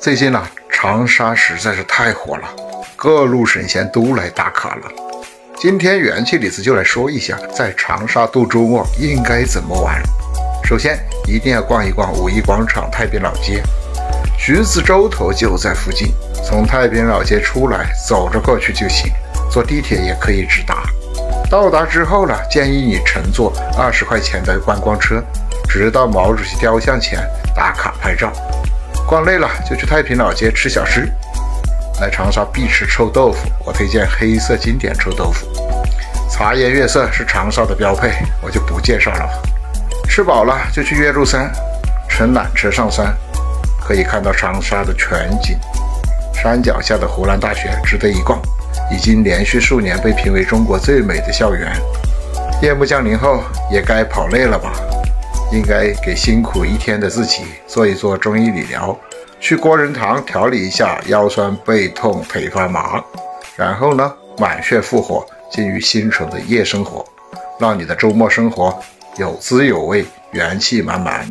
最近呢，长沙实在是太火了，各路神仙都来打卡了。今天元气李子就来说一下，在长沙度周末应该怎么玩。首先，一定要逛一逛五一广场太平老街，橘子洲头就在附近，从太平老街出来，走着过去就行，坐地铁也可以直达。到达之后呢，建议你乘坐二十块钱的观光车，直到毛主席雕像前打卡拍照。逛累了就去太平老街吃小吃。来长沙必吃臭豆腐，我推荐黑色经典臭豆腐。茶颜悦色是长沙的标配，我就不介绍了。吃饱了就去岳麓山，乘缆车上山，可以看到长沙的全景。山脚下的湖南大学值得一逛，已经连续数年被评为中国最美的校园。夜幕降临后，也该跑累了吧？应该给辛苦一天的自己做一做中医理疗，去郭仁堂调理一下腰酸背痛腿发麻，然后呢满血复活，进入新手的夜生活，让你的周末生活有滋有味，元气满满。